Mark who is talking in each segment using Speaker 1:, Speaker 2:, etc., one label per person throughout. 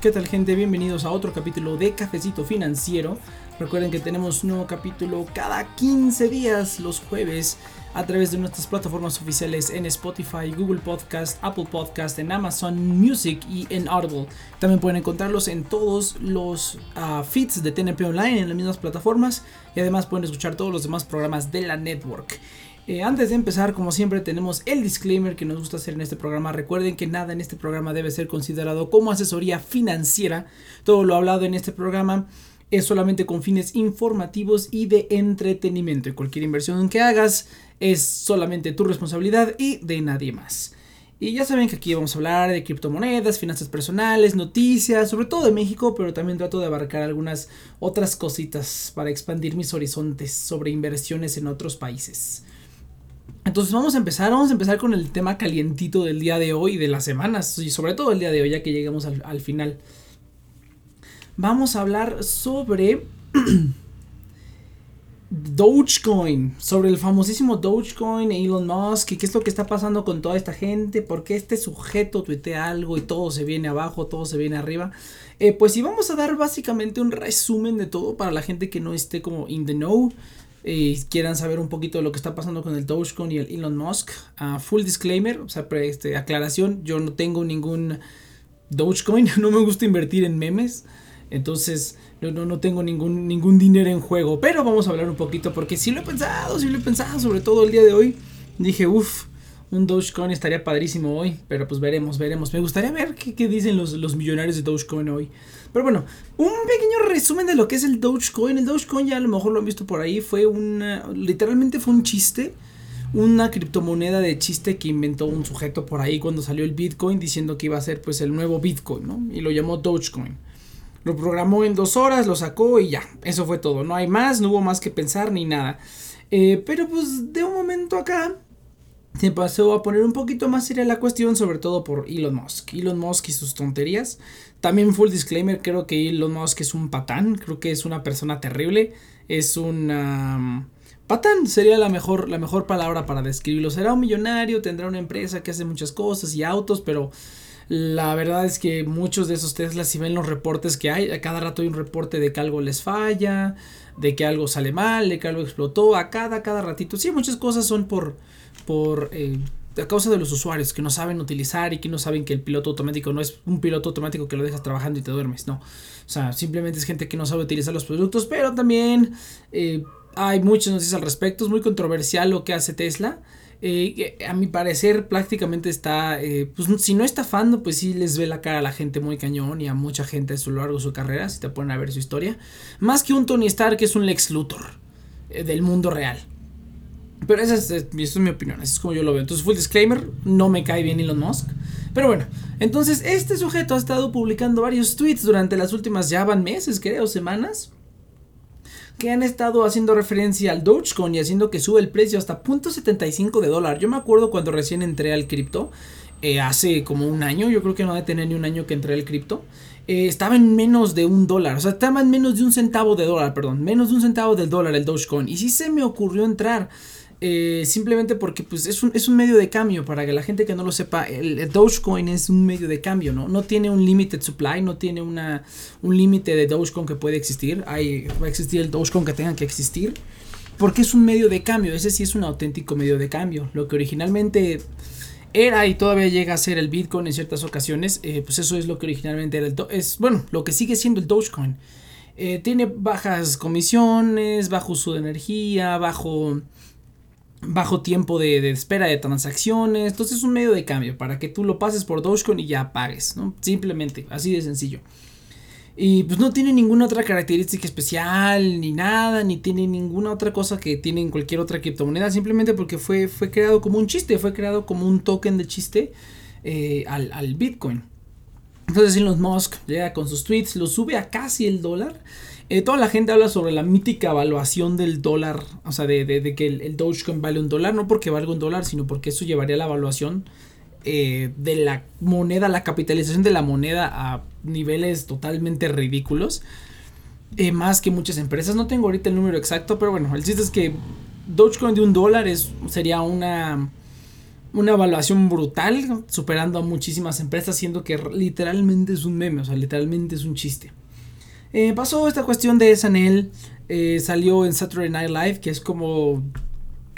Speaker 1: ¿Qué tal gente? Bienvenidos a otro capítulo de Cafecito Financiero. Recuerden que tenemos nuevo capítulo cada 15 días los jueves a través de nuestras plataformas oficiales en Spotify, Google Podcast, Apple Podcast, en Amazon Music y en Audible. También pueden encontrarlos en todos los uh, feeds de TNP Online en las mismas plataformas y además pueden escuchar todos los demás programas de la network. Eh, antes de empezar, como siempre, tenemos el disclaimer que nos gusta hacer en este programa. Recuerden que nada en este programa debe ser considerado como asesoría financiera. Todo lo hablado en este programa es solamente con fines informativos y de entretenimiento. Y cualquier inversión que hagas es solamente tu responsabilidad y de nadie más. Y ya saben que aquí vamos a hablar de criptomonedas, finanzas personales, noticias, sobre todo de México, pero también trato de abarcar algunas otras cositas para expandir mis horizontes sobre inversiones en otros países. Entonces vamos a empezar, vamos a empezar con el tema calientito del día de hoy, de las semanas, y sobre todo el día de hoy, ya que llegamos al, final. Vamos a hablar sobre Dogecoin, sobre el famosísimo Dogecoin, Elon Musk, y qué es lo que está pasando con toda esta gente, por qué este sujeto tuitea algo y todo se viene abajo, todo se viene arriba. Eh, pues sí, vamos a dar básicamente un resumen de todo para la gente que no esté como in the know y quieran saber un poquito de lo que está pasando con el Dogecoin y el Elon Musk, full disclaimer, o sea, este, aclaración, yo no tengo ningún Dogecoin, no me gusta invertir en memes, entonces no, no, no tengo ningún, ningún dinero en juego, pero vamos a hablar un poquito porque sí lo he pensado, sí lo he pensado, sobre todo el día de hoy, dije, uff, un Dogecoin estaría padrísimo hoy, pero pues veremos, veremos. Me gustaría ver qué, dicen los, los, millonarios de Dogecoin hoy. Pero bueno, un pequeño resumen de lo que es el Dogecoin. El Dogecoin ya a lo mejor lo han visto por ahí. Fue una. Literalmente fue un chiste. Una criptomoneda de chiste que inventó un sujeto por ahí cuando salió el Bitcoin diciendo que iba a ser pues el nuevo Bitcoin, ¿no? Y lo llamó Dogecoin. Lo programó en dos horas, lo sacó y ya. Eso fue todo. No hay más, no hubo más que pensar ni nada. Eh, pero pues de un momento acá se pasó a poner un poquito más seria la cuestión, sobre todo por Elon Musk. Elon Musk y sus tonterías. También full disclaimer, creo que Elon Musk es un patán, creo que es una persona terrible, es un... patán sería la mejor, la mejor palabra para describirlo. Será un millonario, tendrá una empresa que hace muchas cosas y autos, pero la verdad es que muchos de esos Teslas, si ven los reportes que hay, a cada rato hay un reporte de que algo les falla, de que algo sale mal, de que algo explotó, a cada, cada ratito. Sí, muchas cosas son por por eh, a causa de los usuarios que no saben utilizar y que no saben que el piloto automático no es un piloto automático que lo dejas trabajando y te duermes, no. O sea, simplemente es gente que no sabe utilizar los productos, pero también eh, hay muchas noticias al respecto, es muy controversial lo que hace Tesla. Eh, a mi parecer prácticamente está, pues si no estafando, pues sí les ve la cara a la gente muy cañón y a mucha gente a lo largo de su carrera, si te ponen a ver su historia. Más que un Tony Stark, es un Lex Luthor del mundo real. Pero esa es, mi opinión, así es como yo lo veo. Entonces, full disclaimer, no me cae bien Elon Musk. Pero bueno, entonces este sujeto ha estado publicando varios tweets durante las últimas ya van meses, creo, semanas. Que han estado haciendo referencia al Dogecoin y haciendo que sube el precio hasta .75 de dólar. Yo me acuerdo cuando recién entré al cripto, eh, hace como un año, yo creo que no de tener ni un año que entré al cripto. Eh, estaba en menos de un dólar, o sea, estaba en menos de un centavo de dólar, perdón, menos de un centavo del dólar el Dogecoin. Y sí se me ocurrió entrar. Eh, simplemente porque pues, es, un, es un medio de cambio, para que la gente que no lo sepa, el, Dogecoin es un medio de cambio, ¿no? No tiene un limited supply, no tiene una, un límite de Dogecoin que puede existir, Hay, va a existir el Dogecoin que tenga que existir, porque es un medio de cambio, ese sí es un auténtico medio de cambio, lo que originalmente era y todavía llega a ser el Bitcoin en ciertas ocasiones, eh, pues eso es lo que originalmente era el es bueno, lo que sigue siendo el Dogecoin. Eh, tiene bajas comisiones, bajo uso de energía, bajo bajo tiempo de, espera de transacciones. Entonces es un medio de cambio para que tú lo pases por Dogecoin y ya pagues, ¿no? Simplemente, así de sencillo. Y pues no tiene ninguna otra característica especial, ni nada, ni tiene ninguna otra cosa que tiene en cualquier otra criptomoneda, simplemente porque fue, fue creado como un chiste, fue creado como un token de chiste eh, al, al Bitcoin. Entonces Elon Musk llega con sus tweets, lo sube a casi el dólar eh, toda la gente habla sobre la mítica evaluación del dólar, o sea, de, que el, Dogecoin vale un dólar, no porque valga un dólar, sino porque eso llevaría la evaluación eh, de la moneda, la capitalización de la moneda a niveles totalmente ridículos. Eh, más que muchas empresas, no tengo ahorita el número exacto, pero bueno, el chiste es que Dogecoin de un dólar es, sería una una evaluación brutal, superando a muchísimas empresas, siendo que literalmente es un meme, o sea, literalmente es un chiste. Eh, pasó esta cuestión de SNL, eh, salió en Saturday Night Live, que es como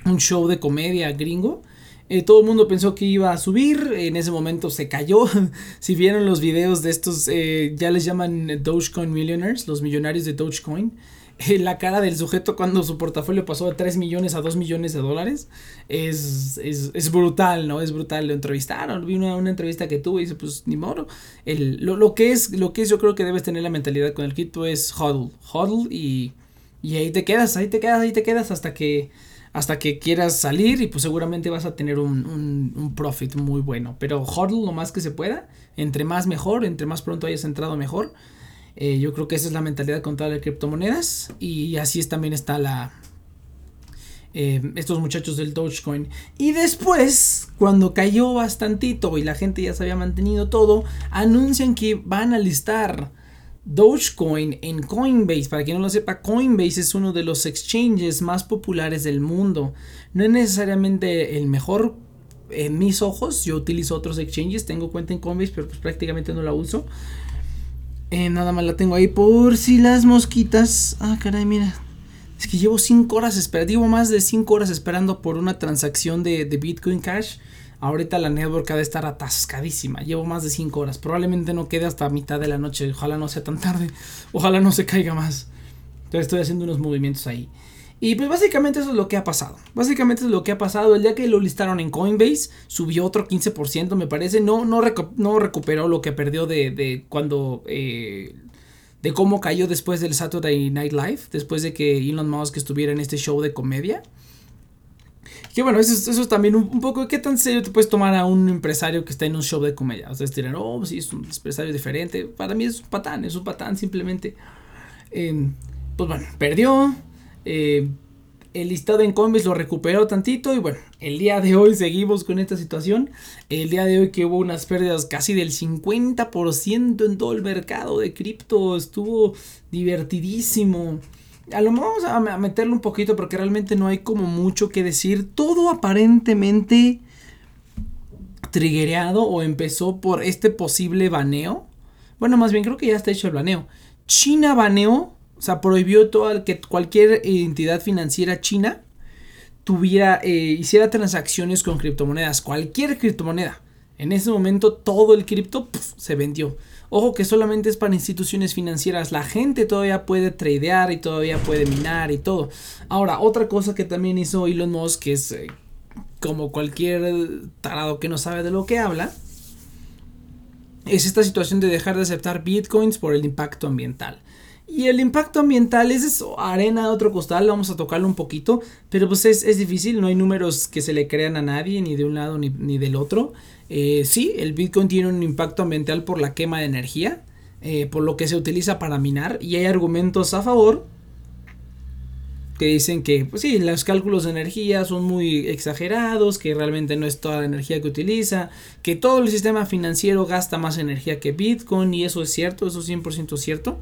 Speaker 1: un show de comedia gringo. Eh, todo el mundo pensó que iba a subir, en ese momento se cayó. si vieron los videos de estos, ya les llaman Dogecoin Millionaires, los millonarios de Dogecoin. la cara del sujeto cuando su portafolio pasó de 3 millones a 2 millones de dólares es, es, brutal, ¿no? Es brutal. Lo entrevistaron, vi una, entrevista que tuvo y dice, pues ni modo. El, lo, que es, lo que es, yo creo que debes tener la mentalidad con el cripto es hodl, hodl y, y ahí te quedas, ahí te quedas, ahí te quedas hasta que hasta que quieras salir y pues seguramente vas a tener un, un, un, profit muy bueno. Pero hodl lo más que se pueda, entre más mejor, entre más pronto hayas entrado mejor. Eh, yo creo que esa es la mentalidad con todas las criptomonedas. Y así es, también está la. Eh, estos muchachos del Dogecoin. Y después, cuando cayó bastantito y la gente ya se había mantenido todo, anuncian que van a listar Dogecoin en Coinbase. Para quien no lo sepa, Coinbase es uno de los exchanges más populares del mundo. No es necesariamente el mejor en mis ojos. Yo utilizo otros exchanges, tengo cuenta en Coinbase, pero pues prácticamente no la uso. Eh, nada más la tengo ahí por si las mosquitas. Ah, caray, mira. Es que llevo 5 horas esperando. Llevo más de 5 horas esperando por una transacción de, Bitcoin Cash. Ahorita la network ha de estar atascadísima. Llevo más de 5 horas. Probablemente no quede hasta mitad de la noche. Ojalá no sea tan tarde. Ojalá no se caiga más. Entonces estoy haciendo unos movimientos ahí. Y pues básicamente eso es lo que ha pasado. Básicamente es lo que ha pasado. El día que lo listaron en Coinbase, subió otro 15%, me parece. No, no, no recuperó lo que perdió de, de cuando... Eh, de cómo cayó después del Saturday Night Live, después de que Elon Musk estuviera en este show de comedia. Que bueno, eso, eso es también un, poco, ¿qué tan serio te puedes tomar a un empresario que está en un show de comedia? O sea, es oh, sí, es un empresario diferente. Para mí es un patán, es un patán simplemente. Em, pues bueno, perdió, eh, el listado en Coinbase lo recuperó tantito y bueno, el día de hoy seguimos con esta situación. El día de hoy que hubo unas pérdidas casi del 50% en todo el mercado de cripto, estuvo divertidísimo. A lo mejor vamos a meterlo un poquito porque realmente no hay como mucho que decir. Todo aparentemente triggereado o empezó por este posible baneo. Bueno, más bien creo que ya está hecho el baneo. China baneó o sea, prohibió toda, que cualquier entidad financiera china tuviera, eh, hiciera transacciones con criptomonedas, cualquier criptomoneda. En ese momento todo el cripto se vendió. Ojo que solamente es para instituciones financieras. La gente todavía puede tradear y todavía puede minar y todo. Ahora, otra cosa que también hizo Elon Musk, que es eh, como cualquier tarado que no sabe de lo que habla, es esta situación de dejar de aceptar bitcoins por el impacto ambiental. Y el impacto ambiental es arena de otro costal, vamos a tocarlo un poquito, pero pues es, difícil, no hay números que se le crean a nadie, ni de un lado ni, del otro. Eh, sí, el Bitcoin tiene un impacto ambiental por la quema de energía, eh, por lo que se utiliza para minar, y hay argumentos a favor que dicen que, pues sí, los cálculos de energía son muy exagerados, que realmente no es toda la energía que utiliza, que todo el sistema financiero gasta más energía que Bitcoin, y eso es cierto, eso es 100% cierto.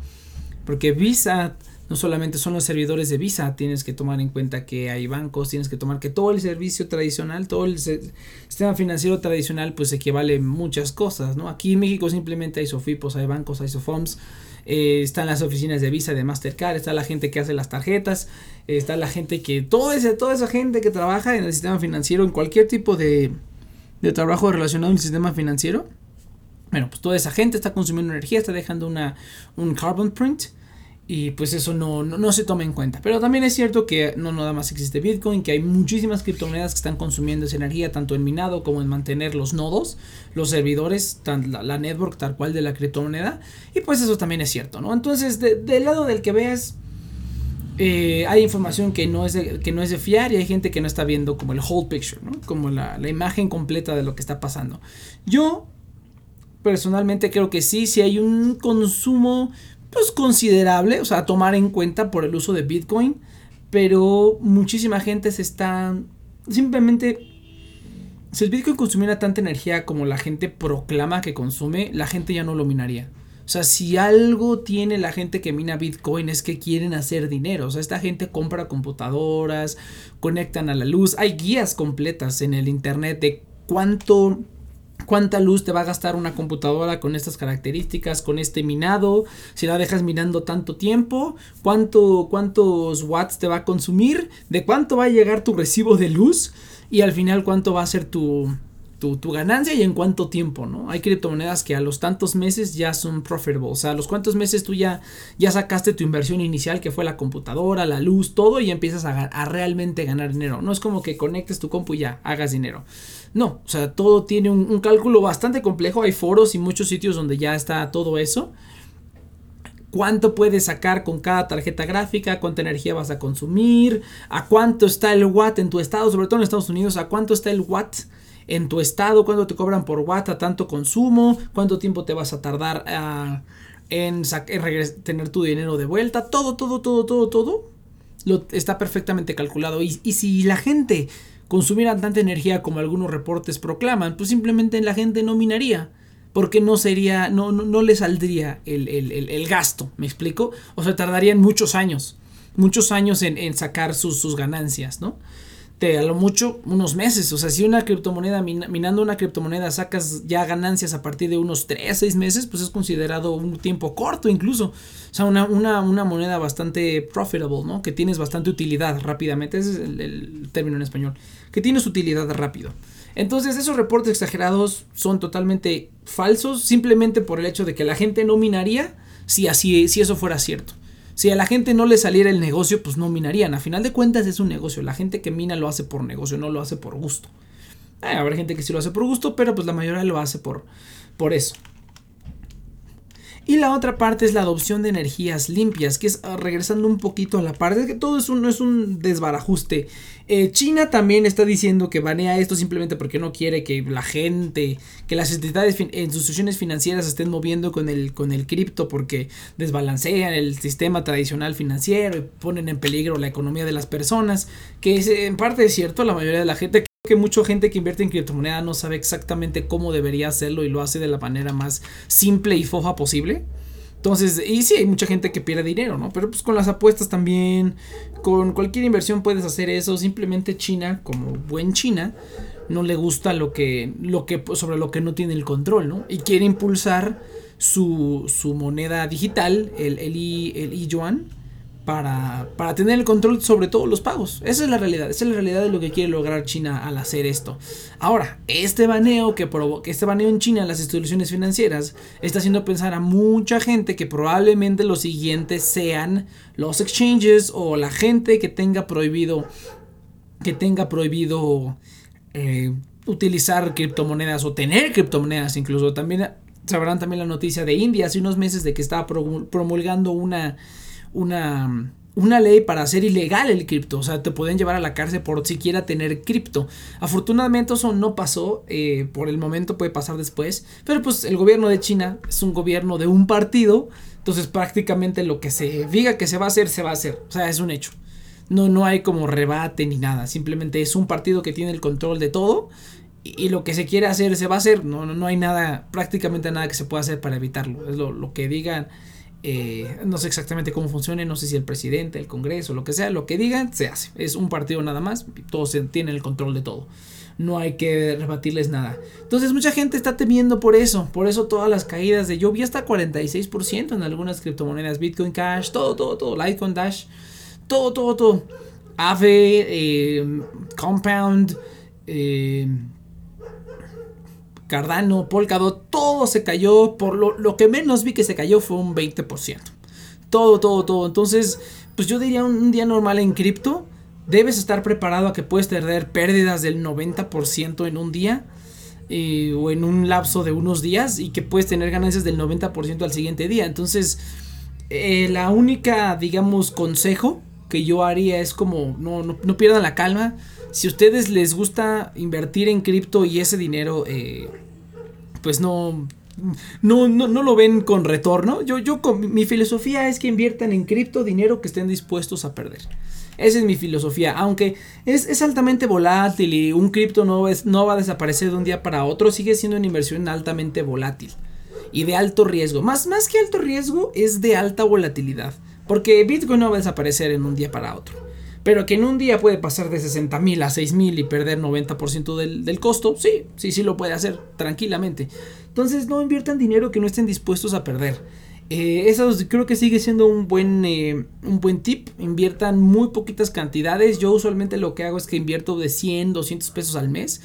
Speaker 1: Porque Visa no solamente son los servidores de Visa, tienes que tomar en cuenta que hay bancos, tienes que tomar que todo el servicio tradicional, todo el sistema financiero tradicional, pues equivale a muchas cosas, ¿no? Aquí en México simplemente hay Sofipos, hay bancos, hay Sofoms, eh, están las oficinas de Visa, de Mastercard, está la gente que hace las tarjetas, está la gente que, todo ese, toda esa gente que trabaja en el sistema financiero, en cualquier tipo de, de trabajo relacionado al sistema financiero, bueno, pues toda esa gente está consumiendo energía, está dejando una, un carbon print y pues eso no, no, se toma en cuenta. Pero también es cierto que no nada más existe Bitcoin, que hay muchísimas criptomonedas que están consumiendo esa energía, tanto en minado como en mantener los nodos, los servidores, la, network tal cual de la criptomoneda. Y pues eso también es cierto, ¿no? Entonces, del lado del que veas, eh, hay información que no, es de, que no es de fiar y hay gente que no está viendo como el whole picture, ¿no? Como la, la imagen completa de lo que está pasando. Yo personalmente creo que sí, si hay un consumo pues considerable, o sea, tomar en cuenta por el uso de Bitcoin, pero muchísima gente se está simplemente si el Bitcoin consumiera tanta energía como la gente proclama que consume, la gente ya no lo minaría. O sea, si algo tiene la gente que mina Bitcoin es que quieren hacer dinero. O sea, esta gente compra computadoras, conectan a la luz. Hay guías completas en el internet de cuánto cuánta luz te va a gastar una computadora con estas características, con este minado, si la dejas minando tanto tiempo, cuánto, cuántos watts te va a consumir, de cuánto va a llegar tu recibo de luz y al final cuánto va a ser tu, tu, ganancia y en cuánto tiempo, ¿no? Hay criptomonedas que a los tantos meses ya son profitable, o sea, a los cuantos meses tú ya, ya sacaste tu inversión inicial que fue la computadora, la luz, todo y empiezas a, a realmente ganar dinero. No es como que conectes tu compu y ya hagas dinero. No, o sea, todo tiene un, cálculo bastante complejo. Hay foros y muchos sitios donde ya está todo eso. Cuánto puedes sacar con cada tarjeta gráfica, cuánta energía vas a consumir, a cuánto está el watt en tu estado, sobre todo en Estados Unidos, a cuánto está el watt en tu estado, cuánto te cobran por watt a tanto consumo, cuánto tiempo te vas a tardar ah, en, tener tu dinero de vuelta, todo, todo, todo, todo, todo. Lo, está perfectamente calculado. Y, si la gente consumieran tanta energía como algunos reportes proclaman, pues simplemente la gente no minaría. Porque no sería, no, no, le saldría el, gasto, ¿me explico? O sea, tardarían muchos años, muchos años en, sacar sus ganancias, ¿no? A lo mucho unos meses. O sea, si una criptomoneda, minando una criptomoneda, sacas ya ganancias a partir de unos 3, 6 meses, pues es considerado un tiempo corto incluso. O sea, una, una, moneda bastante profitable, ¿no? Que tienes bastante utilidad rápidamente. Ese es el, término en español. Que tienes utilidad rápido. Entonces, esos reportes exagerados son totalmente falsos, simplemente por el hecho de que la gente no minaría si así, si eso fuera cierto. Si a la gente no le saliera el negocio, pues no minarían. A final de cuentas es un negocio. La gente que mina lo hace por negocio, no lo hace por gusto. habrá gente que sí lo hace por gusto, pero pues la mayoría lo hace por, por eso. Y la otra parte es la adopción de energías limpias, que es ah, regresando un poquito a la parte de que todo eso no es un desbarajuste. Eh, China también está diciendo que banea esto simplemente porque no quiere que la gente, que las entidades, instituciones financieras estén moviendo con el, con el cripto porque desbalancean el sistema tradicional financiero y ponen en peligro la economía de las personas. Que es, en parte es cierto, la mayoría de la gente que mucha gente que invierte en criptomoneda no sabe exactamente cómo debería hacerlo y lo hace de la manera más simple y foja posible. Entonces, y sí, hay mucha gente que pierde dinero, ¿no? Pero pues con las apuestas también, con cualquier inversión puedes hacer eso. Simplemente China, como buen China, no le gusta lo que, lo que, sobre lo que no tiene el control, ¿no? Y quiere impulsar su, su moneda digital, el, el, el yuan para, tener el control sobre todos los pagos. Esa es la realidad, esa es la realidad de lo que quiere lograr China al hacer esto. Ahora, este baneo que provoca, este baneo en China en las instituciones financieras está haciendo pensar a mucha gente que probablemente los siguientes sean los exchanges o la gente que tenga prohibido que tenga prohibido eh, utilizar criptomonedas o tener criptomonedas incluso. También sabrán también la noticia de India hace unos meses de que estaba promulgando una una, una ley para hacer ilegal el cripto. O sea, te pueden llevar a la cárcel por siquiera tener cripto. Afortunadamente eso no pasó. Eh, por el momento puede pasar después. Pero pues el gobierno de China es un gobierno de un partido. Entonces prácticamente lo que se diga que se va a hacer, se va a hacer. O sea, es un hecho. No, no hay como rebate ni nada. Simplemente es un partido que tiene el control de todo. Y, lo que se quiere hacer, se va a hacer. No, no, no hay nada, prácticamente nada que se pueda hacer para evitarlo. Es lo, lo que digan eh, no sé exactamente cómo funcione, no sé si el presidente, el Congreso, lo que sea, lo que digan, se hace. Es un partido nada más, todos tienen el control de todo. No hay que rebatirles nada. Entonces mucha gente está temiendo por eso. Por eso todas las caídas de yo vi hasta 46% en algunas criptomonedas. Bitcoin Cash, todo, todo, todo. Litecoin Dash, todo, todo, todo. Ave, eh, Compound, eh, Cardano, Polkadot, todo se cayó. Por lo, que menos vi que se cayó fue un 20%. Todo, todo, todo. Entonces, pues yo diría un, día normal en cripto. Debes estar preparado a que puedes tener pérdidas del 90% en un día. Eh, o en un lapso de unos días. Y que puedes tener ganancias del 90% al siguiente día. Entonces, eh, la única, digamos, consejo que yo haría es como no, no pierdan la calma si a ustedes les gusta invertir en cripto y ese dinero, eh, pues no, no, no, lo ven con retorno. Yo, yo mi filosofía es que inviertan en cripto dinero que estén dispuestos a perder. Esa es mi filosofía. Aunque es, altamente volátil y un cripto no, no va a desaparecer de un día para otro, sigue siendo una inversión altamente volátil y de alto riesgo. Más, más que alto riesgo, es de alta volatilidad. Porque Bitcoin no va a desaparecer en un día para otro. Pero que en un día puede pasar de 60 mil a 6 mil y perder 90% del, del costo, sí, sí, sí lo puede hacer tranquilamente. Entonces no inviertan dinero que no estén dispuestos a perder. Eh, eso creo que sigue siendo un buen, eh, un buen tip. Inviertan muy poquitas cantidades. Yo usualmente lo que hago es que invierto de 100, 200 pesos al mes.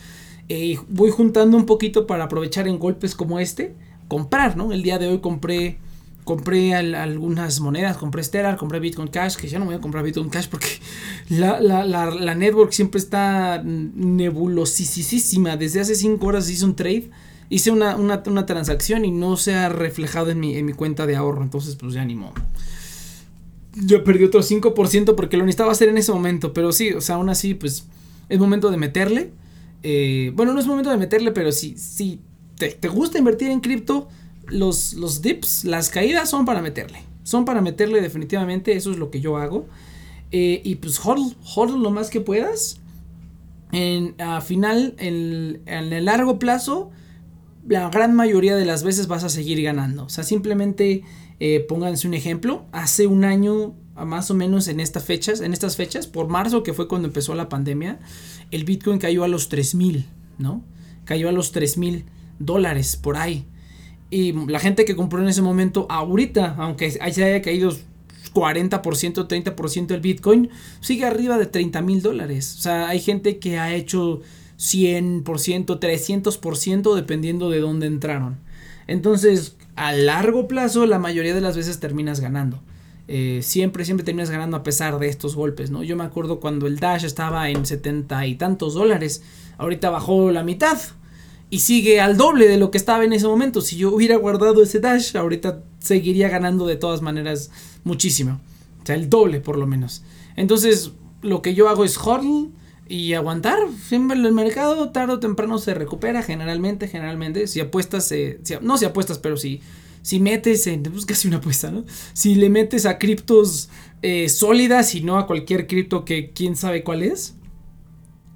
Speaker 1: Eh, voy juntando un poquito para aprovechar en golpes como este. Comprar, ¿no? El día de hoy compré compré algunas monedas, compré Stellar, compré Bitcoin Cash, que ya no voy a comprar Bitcoin Cash porque la, la, la, network siempre está nebulosísima. Desde hace 5 horas hice un trade, hice una, una, una, transacción y no se ha reflejado en mi, en mi cuenta de ahorro, entonces pues ya ni modo. Yo perdí otro 5% porque lo necesitaba hacer en ese momento, pero sí, o sea, aún así pues es momento de meterle. Eh, bueno, no es momento de meterle, pero si, si te, te gusta invertir en cripto, los, los dips, las caídas son para meterle. Son para meterle definitivamente, eso es lo que yo hago. Eh, y pues hodl, lo más que puedas. En, a final, en, en, el largo plazo, la gran mayoría de las veces vas a seguir ganando. O sea, simplemente eh, pónganse un ejemplo. Hace un año, más o menos en estas fechas, en estas fechas, por marzo, que fue cuando empezó la pandemia, el Bitcoin cayó a los 3000, ¿no? Cayó a los 3000 dólares por ahí. Y la gente que compró en ese momento, ahorita, aunque se haya caído 40%, 30% el Bitcoin, sigue arriba de 30 mil dólares. O sea, hay gente que ha hecho 100%, 300% dependiendo de dónde entraron. Entonces, a largo plazo, la mayoría de las veces terminas ganando. Eh, siempre, siempre terminas ganando a pesar de estos golpes, ¿no? Yo me acuerdo cuando el Dash estaba en 70 y tantos dólares, ahorita bajó la mitad y sigue al doble de lo que estaba en ese momento. Si yo hubiera guardado ese dash, ahorita seguiría ganando de todas maneras muchísimo. O sea, el doble por lo menos. Entonces, lo que yo hago es hodl y aguantar. Siempre el mercado tarde o temprano se recupera, generalmente, generalmente. Si apuestas, eh, no si apuestas, pero si, si metes en, pues casi una apuesta, ¿no? Si le metes a criptos eh, sólidas y no a cualquier cripto que quién sabe cuál es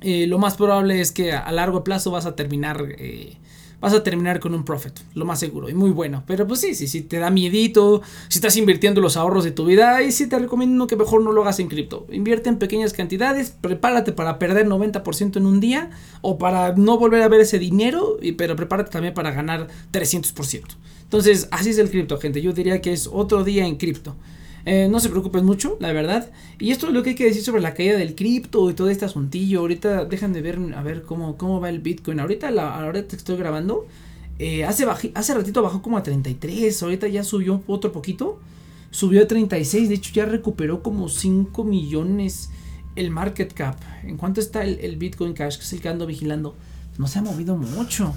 Speaker 1: eh, lo más probable es que a largo plazo vas a terminar eh, vas a terminar con un profit, lo más seguro y muy bueno. Pero pues sí, sí, sí te da miedito, si estás invirtiendo los ahorros de tu vida, ahí sí te recomiendo que mejor no lo hagas en cripto. Invierte en pequeñas cantidades, prepárate para perder 90% en un día o para no volver a ver ese dinero, y, pero prepárate también para ganar 300%. Entonces, así es el cripto, gente. Yo diría que es otro día en cripto. Eh, no se preocupen mucho, la verdad. Y esto es lo que hay que decir sobre la caída del cripto y todo este asuntillo. Ahorita dejan de ver a ver cómo, cómo va el Bitcoin. Ahorita la, que estoy grabando, eh, hace, hace ratito bajó como a 33. Ahorita ya subió otro poquito. Subió a 36. De hecho, ya recuperó como 5 millones el market cap. ¿En cuánto está el, Bitcoin Cash? Que es el que ando vigilando. No se ha movido mucho.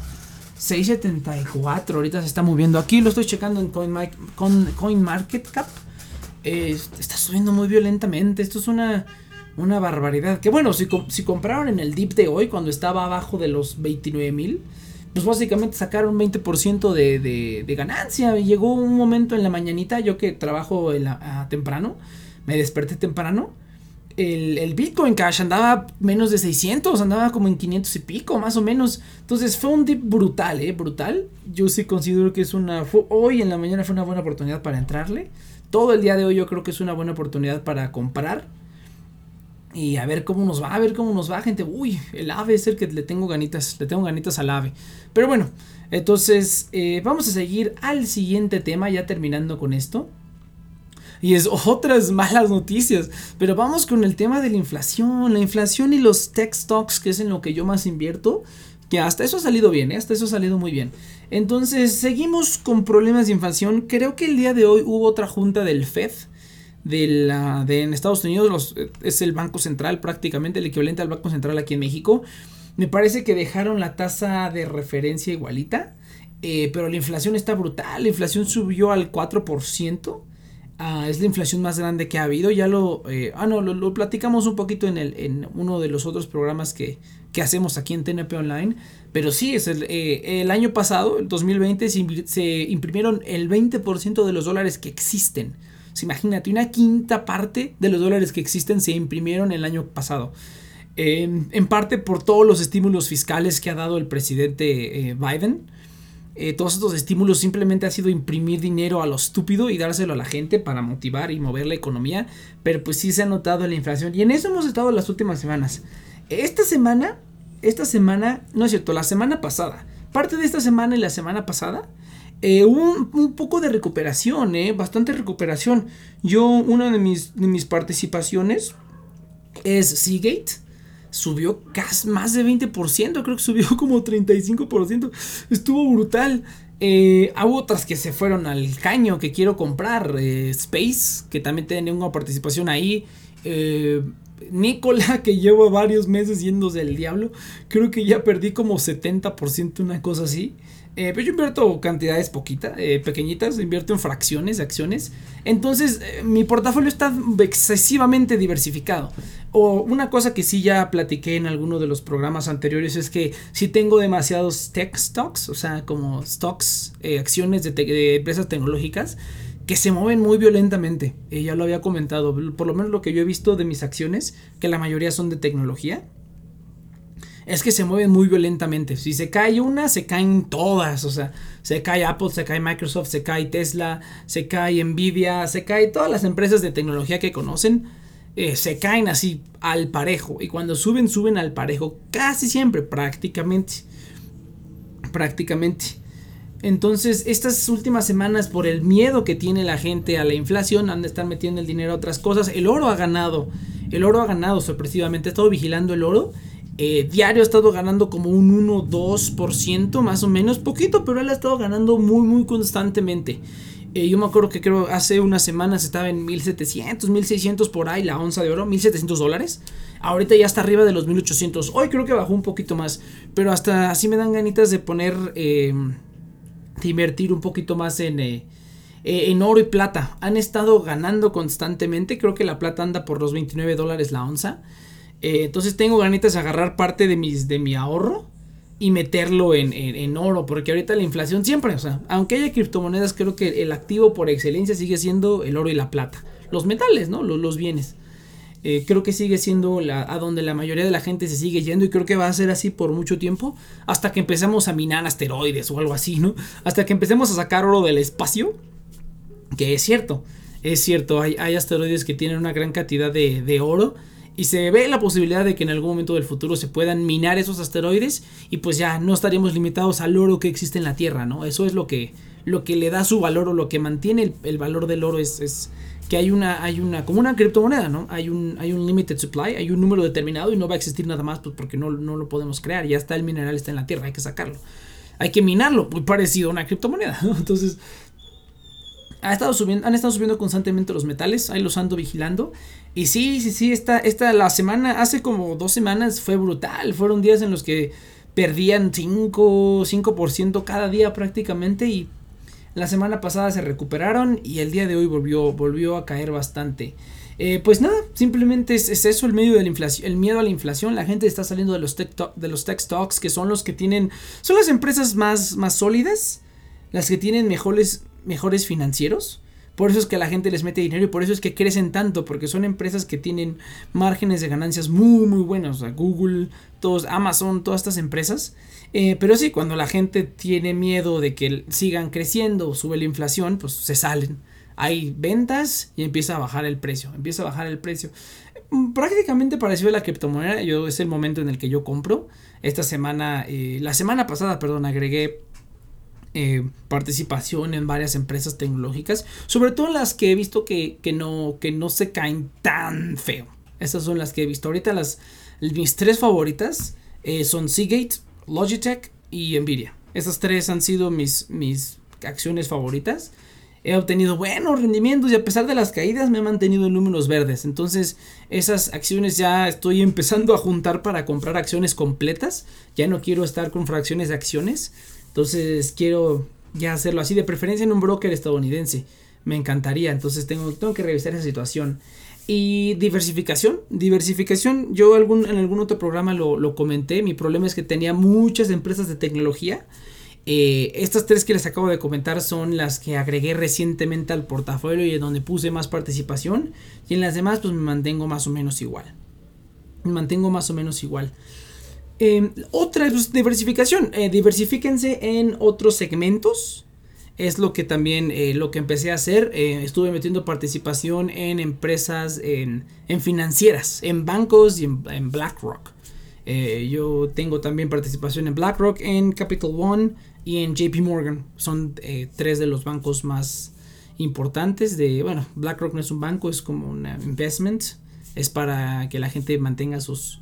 Speaker 1: 6.74. Ahorita se está moviendo. Aquí lo estoy checando en CoinMarketCap. Coin está subiendo muy violentamente. Esto es una, una barbaridad. Que bueno, si, compraron en el dip de hoy, cuando estaba abajo de los 29 mil, pues básicamente sacaron 20% de, ganancia. Llegó un momento en la mañanita, yo que trabajo temprano, me desperté temprano. El, el, Bitcoin Cash andaba menos de 600, andaba como en 500 y pico, más o menos. Entonces fue un dip brutal, ¿eh? Brutal. Yo sí considero que es una... hoy en la mañana fue una buena oportunidad para entrarle todo el día de hoy yo creo que es una buena oportunidad para comprar. Y a ver cómo nos va, a ver cómo nos va, gente. Uy, el ave es el que le tengo ganitas, le tengo ganitas al ave. Pero bueno, entonces eh, vamos a seguir al siguiente tema, ya terminando con esto. Y es otras malas noticias. Pero vamos con el tema de la inflación. La inflación y los tech stocks, que es en lo que yo más invierto. Que hasta eso ha salido bien, ¿eh? hasta eso ha salido muy bien. Entonces, seguimos con problemas de inflación. Creo que el día de hoy hubo otra junta del FED. De, en Estados Unidos es el Banco Central prácticamente el equivalente al Banco Central aquí en México. Me parece que dejaron la tasa de referencia igualita. Eh, pero la inflación está brutal. La inflación subió al 4%. Ah, es la inflación más grande que ha habido. Ya lo. Eh, ah, no, lo, platicamos un poquito en, el, en uno de los otros programas que, que hacemos aquí en TNP Online. Pero sí, es el, eh, el año pasado, el 2020, se, imprimieron el 20% de los dólares que existen. imagínate, una quinta parte de los dólares que existen se imprimieron el año pasado. en parte por todos los estímulos fiscales que ha dado el presidente eh, Biden. Eh, todos estos estímulos simplemente ha sido imprimir dinero a lo estúpido y dárselo a la gente para motivar y mover la economía. Pero pues sí se ha notado la inflación. Y en eso hemos estado las últimas semanas. Esta semana, esta semana, no es cierto, la semana pasada. Parte de esta semana y la semana pasada. Eh, un, poco de recuperación, eh, bastante recuperación. Yo, una de mis, de mis participaciones es Seagate subió casi más de 20%, creo que subió como 35%, estuvo brutal. Eh, hubo otras que se fueron al caño que quiero comprar, eh, Space, que también tiene una participación ahí. Eh, Nicola, que llevo varios meses yéndose del diablo, creo que ya perdí como 70%, una cosa así. Eh, pero yo invierto cantidades poquitas, eh, pequeñitas, invierto en fracciones de acciones. Entonces, eh, mi portafolio está excesivamente diversificado. O una cosa que sí ya platiqué en alguno de los programas anteriores es que si tengo demasiados tech stocks, o sea, como stocks, acciones de, empresas tecnológicas, que se mueven muy violentamente. ya lo había comentado, por lo menos lo que yo he visto de mis acciones, que la mayoría son de tecnología es que se mueven muy violentamente. Si se cae una, se caen todas. O sea, se cae Apple, se cae Microsoft, se cae Tesla, se cae Nvidia, se cae todas las empresas de tecnología que conocen. Eh, se caen así al parejo. Y cuando suben, suben al parejo. Casi siempre, prácticamente. Prácticamente. Entonces, estas últimas semanas, por el miedo que tiene la gente a la inflación, han de estar metiendo el dinero a otras cosas. El oro ha ganado. El oro ha ganado sorpresivamente. He estado vigilando el oro eh, diario ha estado ganando como un 1-2% más o menos, poquito, pero él ha estado ganando muy, muy constantemente. Eh, yo me acuerdo que creo hace unas semanas estaba en 1700, 1600 por ahí la onza de oro, 1700 dólares. Ahorita ya está arriba de los 1800. Hoy creo que bajó un poquito más, pero hasta así me dan ganitas de poner, eh, de invertir un poquito más en, en oro y plata. Han estado ganando constantemente, creo que la plata anda por los 29 dólares la onza. Eh, entonces tengo ganitas de agarrar parte de, mis, de mi ahorro y meterlo en, oro, porque ahorita la inflación siempre, o sea, aunque haya criptomonedas, creo que el activo por excelencia sigue siendo el oro y la plata. Los metales, ¿no? Los, bienes. Eh, creo que sigue siendo la, a donde la mayoría de la gente se sigue yendo y creo que va a ser así por mucho tiempo hasta que empecemos a minar asteroides o algo así, ¿no? Hasta que empecemos a sacar oro del espacio, que es cierto, es cierto, hay, hay asteroides que tienen una gran cantidad de, de oro y se ve la posibilidad de que en algún momento del futuro se puedan minar esos asteroides y pues ya no estaríamos limitados al oro que existe en la Tierra, ¿no? Eso es lo que, lo que le da su valor o lo que mantiene el, valor del oro es, es, que hay una, hay una, como una criptomoneda, ¿no? Hay un, hay un limited supply, hay un número determinado y no va a existir nada más pues porque no, no lo podemos crear, ya está el mineral, está en la Tierra, hay que sacarlo. Hay que minarlo, muy parecido a una criptomoneda, Entonces, ha estado subiendo, han estado subiendo constantemente los metales, ahí los ando vigilando. Y sí, sí, sí, esta, esta, la semana, hace como dos semanas fue brutal. Fueron días en los que perdían 5, 5% cada día prácticamente y la semana pasada se recuperaron y el día de hoy volvió, volvió a caer bastante. Eh, pues nada, simplemente es, eso el medio de la inflación, el miedo a la inflación. La gente está saliendo de los tech, de los tech stocks que son los que tienen, son las empresas más, más sólidas, las que tienen mejores, mejores financieros. Por eso es que la gente les mete dinero y por eso es que crecen tanto, porque son empresas que tienen márgenes de ganancias muy, muy buenos. Google, todos, Amazon, todas estas empresas. Eh, pero sí, cuando la gente tiene miedo de que sigan creciendo o sube la inflación, pues se salen. Hay ventas y empieza a bajar el precio. Empieza a bajar el precio. Mm, prácticamente parecido a la criptomoneda. Yo es el momento en el que yo compro. Esta semana, eh, la semana pasada, perdón, agregué eh, participación en varias empresas tecnológicas, sobre todo las que he visto que, no, que no se caen tan feo. Esas son las que he visto. Ahorita las, mis tres favoritas eh, son Seagate, Logitech y Nvidia. Esas tres han sido mis, mis acciones favoritas. He obtenido buenos rendimientos y a pesar de las caídas me he mantenido en números verdes. Entonces esas acciones ya estoy empezando a juntar para comprar acciones completas. Ya no quiero estar con fracciones de acciones. Entonces quiero ya hacerlo así, de preferencia en un broker estadounidense. Me encantaría, entonces tengo, que revisar esa situación. Y diversificación, diversificación, yo algún, en algún otro programa lo, comenté, mi problema es que tenía muchas empresas de tecnología. Eh, estas tres que les acabo de comentar son las que agregué recientemente al portafolio y en donde puse más participación. Y en las demás pues me mantengo más o menos igual. Me mantengo más o menos igual. Em, otra diversificación. Eh, diversifíquense en otros segmentos. Es lo que también eh, lo que empecé a hacer. Eh, estuve metiendo participación en empresas, en, financieras, en bancos y en, BlackRock. yo tengo también participación en BlackRock, en Capital One y en JP Morgan. Son tres de los bancos más importantes de, bueno, BlackRock no es un banco, es como un investment. Es para que la gente mantenga sus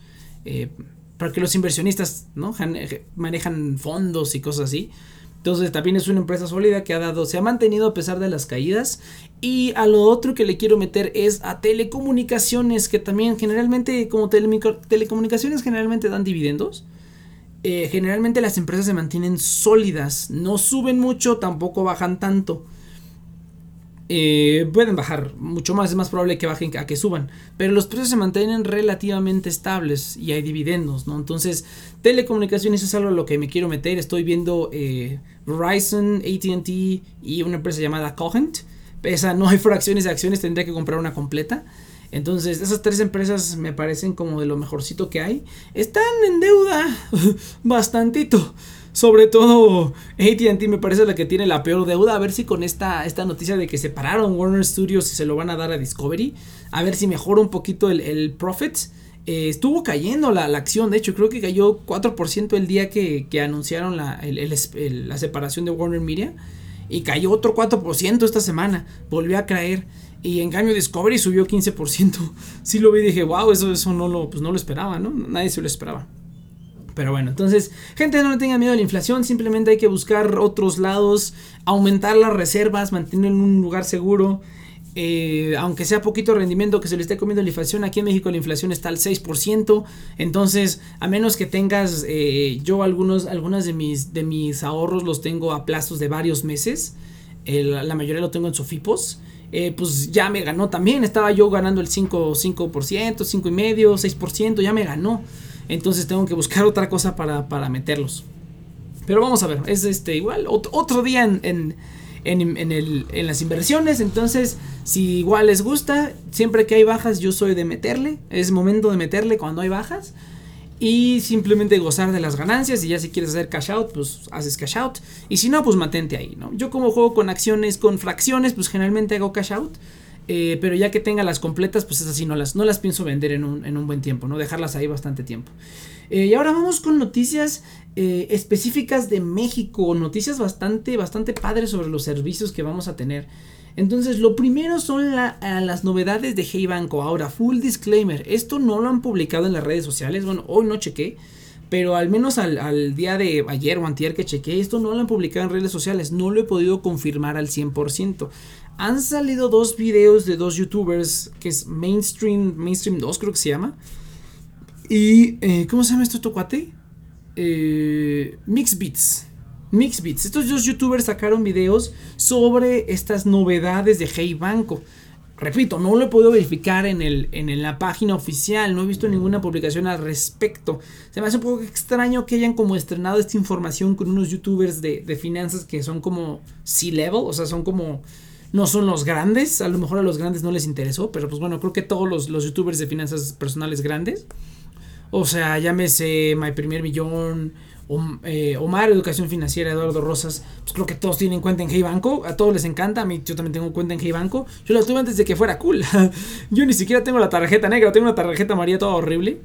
Speaker 1: que los inversionistas ¿no? Eh, manejan fondos y cosas así. Entonces también es una empresa sólida que ha dado, se ha mantenido a pesar de las caídas. Y a lo otro que le quiero meter es a telecomunicaciones, que también generalmente, como telecomunicaciones generalmente dan dividendos. Eh, generalmente las empresas se mantienen sólidas, no suben mucho, tampoco bajan tanto. Eh, pueden bajar mucho más, es más probable que bajen a que suban, pero los precios se mantienen relativamente estables y hay dividendos, ¿no? Entonces, telecomunicaciones es algo a lo que me quiero meter, estoy viendo eh, Verizon, ATT y una empresa llamada Cogent, esa no hay fracciones de acciones, tendría que comprar una completa. Entonces, esas tres empresas me parecen como de lo mejorcito que hay. Están en deuda bastantito. Sobre todo ATT me parece la que tiene la peor deuda. A ver si con esta, esta noticia de que separaron Warner Studios y se lo van a dar a Discovery. A ver si mejora un poquito el, el profit. Eh, estuvo cayendo la, acción. De hecho, creo que cayó 4% el día que, anunciaron la, la separación de Warner Media. Y cayó otro 4% esta semana. Volvió a caer. Y en cambio Discovery subió 15%. Sí lo vi y dije, wow, eso, eso no, lo, pues no lo esperaba, ¿no? Nadie se lo esperaba. Pero bueno, entonces, gente, no le tengan miedo a la inflación, simplemente hay que buscar otros lados, aumentar las reservas, mantener en un lugar seguro. Eh, aunque sea poquito rendimiento que se le esté comiendo la inflación, aquí en México la inflación está al 6%, entonces a menos que tengas, eh, yo algunos, algunas de mis, de mis ahorros los tengo a plazos de varios meses, la mayoría lo tengo en Sofipos, eh, pues ya me ganó también, estaba yo ganando el 5%, 5%, 5,5%, 6%, ya me ganó. Entonces tengo que buscar otra cosa para, para meterlos. Pero vamos a ver, es este igual otro día en, en, en, el, en, las inversiones. Entonces, si igual les gusta, siempre que hay bajas, yo soy de meterle. Es momento de meterle cuando hay bajas. Y simplemente gozar de las ganancias. Y ya si quieres hacer cash out, pues haces cash out. Y si no, pues mantente ahí, ¿no? Yo como juego con acciones, con fracciones, pues generalmente hago cash out. Eh, pero ya que tenga las completas, pues es así, no las, no las pienso vender en un, en un buen tiempo, ¿no? Dejarlas ahí bastante tiempo. Eh, y ahora vamos con noticias eh, específicas de México, noticias bastante, bastante padres sobre los servicios que vamos a tener. Entonces, lo primero son las novedades de Hey Banco. Ahora, full disclaimer, esto no lo han publicado en las redes sociales, bueno, hoy no chequé. Pero al menos al, al, día de ayer o antier que chequé, esto no lo han publicado en redes sociales. No lo he podido confirmar al 100% han salido dos videos de dos youtubers, que es Mainstream, Mainstream 2 creo que se llama. Y, eh, ¿cómo se llama esto, tocuate? Eh, Mix Beats. Mix Beats. Estos dos youtubers sacaron videos sobre estas novedades de Hey Banco. Repito, no lo he podido verificar en, el, en la página oficial, no he visto ninguna publicación al respecto. Se me hace un poco extraño que hayan como estrenado esta información con unos youtubers de, de finanzas que son como C-level, o sea, son como no son los grandes, a lo mejor a los grandes no les interesó, pero pues bueno, creo que todos los, youtubers de finanzas personales grandes, o sea, llámese My Primer Millón, eh, Omar, Educación Financiera, Eduardo Rosas, pues creo que todos tienen cuenta en Hey Banco, a todos les encanta, a mí yo también tengo cuenta en Hey Banco, yo la tuve antes de que fuera cool, yo ni siquiera tengo la tarjeta negra, tengo una tarjeta amarilla toda horrible.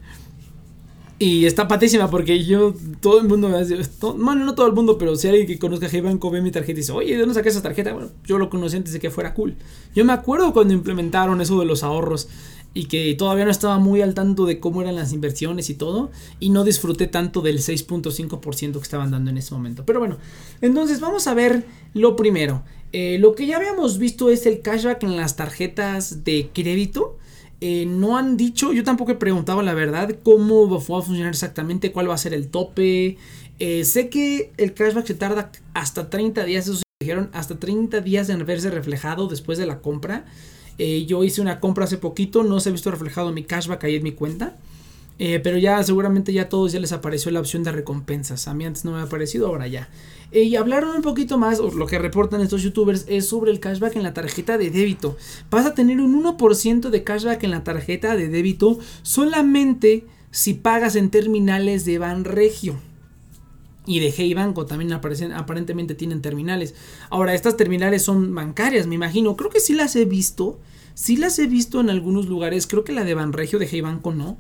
Speaker 1: Y está patísima porque yo, todo el mundo me hace, bueno, no todo el mundo, pero si alguien que conozca Hey Banco ve mi tarjeta y dice, oye, ¿de dónde saqué esa tarjeta? Bueno, yo lo conocí antes de que fuera cool. Yo me acuerdo cuando implementaron eso de los ahorros y que todavía no estaba muy al tanto de cómo eran las inversiones y todo, y no disfruté tanto del 6.5% que estaban dando en ese momento. Pero bueno, entonces vamos a ver lo primero. Eh, lo que ya habíamos visto es el cashback en las tarjetas de crédito. Eh, no han dicho, yo tampoco he preguntado la verdad cómo va a funcionar exactamente, cuál va a ser el tope. Eh, sé que el cashback se tarda hasta 30 días, eso se dijeron, hasta 30 días en verse reflejado después de la compra. Eh, yo hice una compra hace poquito, no se ha visto reflejado mi cashback ahí en mi cuenta. Eh, pero ya seguramente ya a todos ya les apareció la opción de recompensas. A mí antes no me ha aparecido, ahora ya. Eh, y hablaron un poquito más, o lo que reportan estos youtubers, es sobre el cashback en la tarjeta de débito. Vas a tener un 1% de cashback en la tarjeta de débito solamente si pagas en terminales de Banregio y de Hey Banco también aparecen, aparentemente tienen terminales. Ahora, estas terminales son bancarias, me imagino. Creo que sí las he visto. Sí las he visto en algunos lugares. Creo que la de Banregio de Hey Banco no.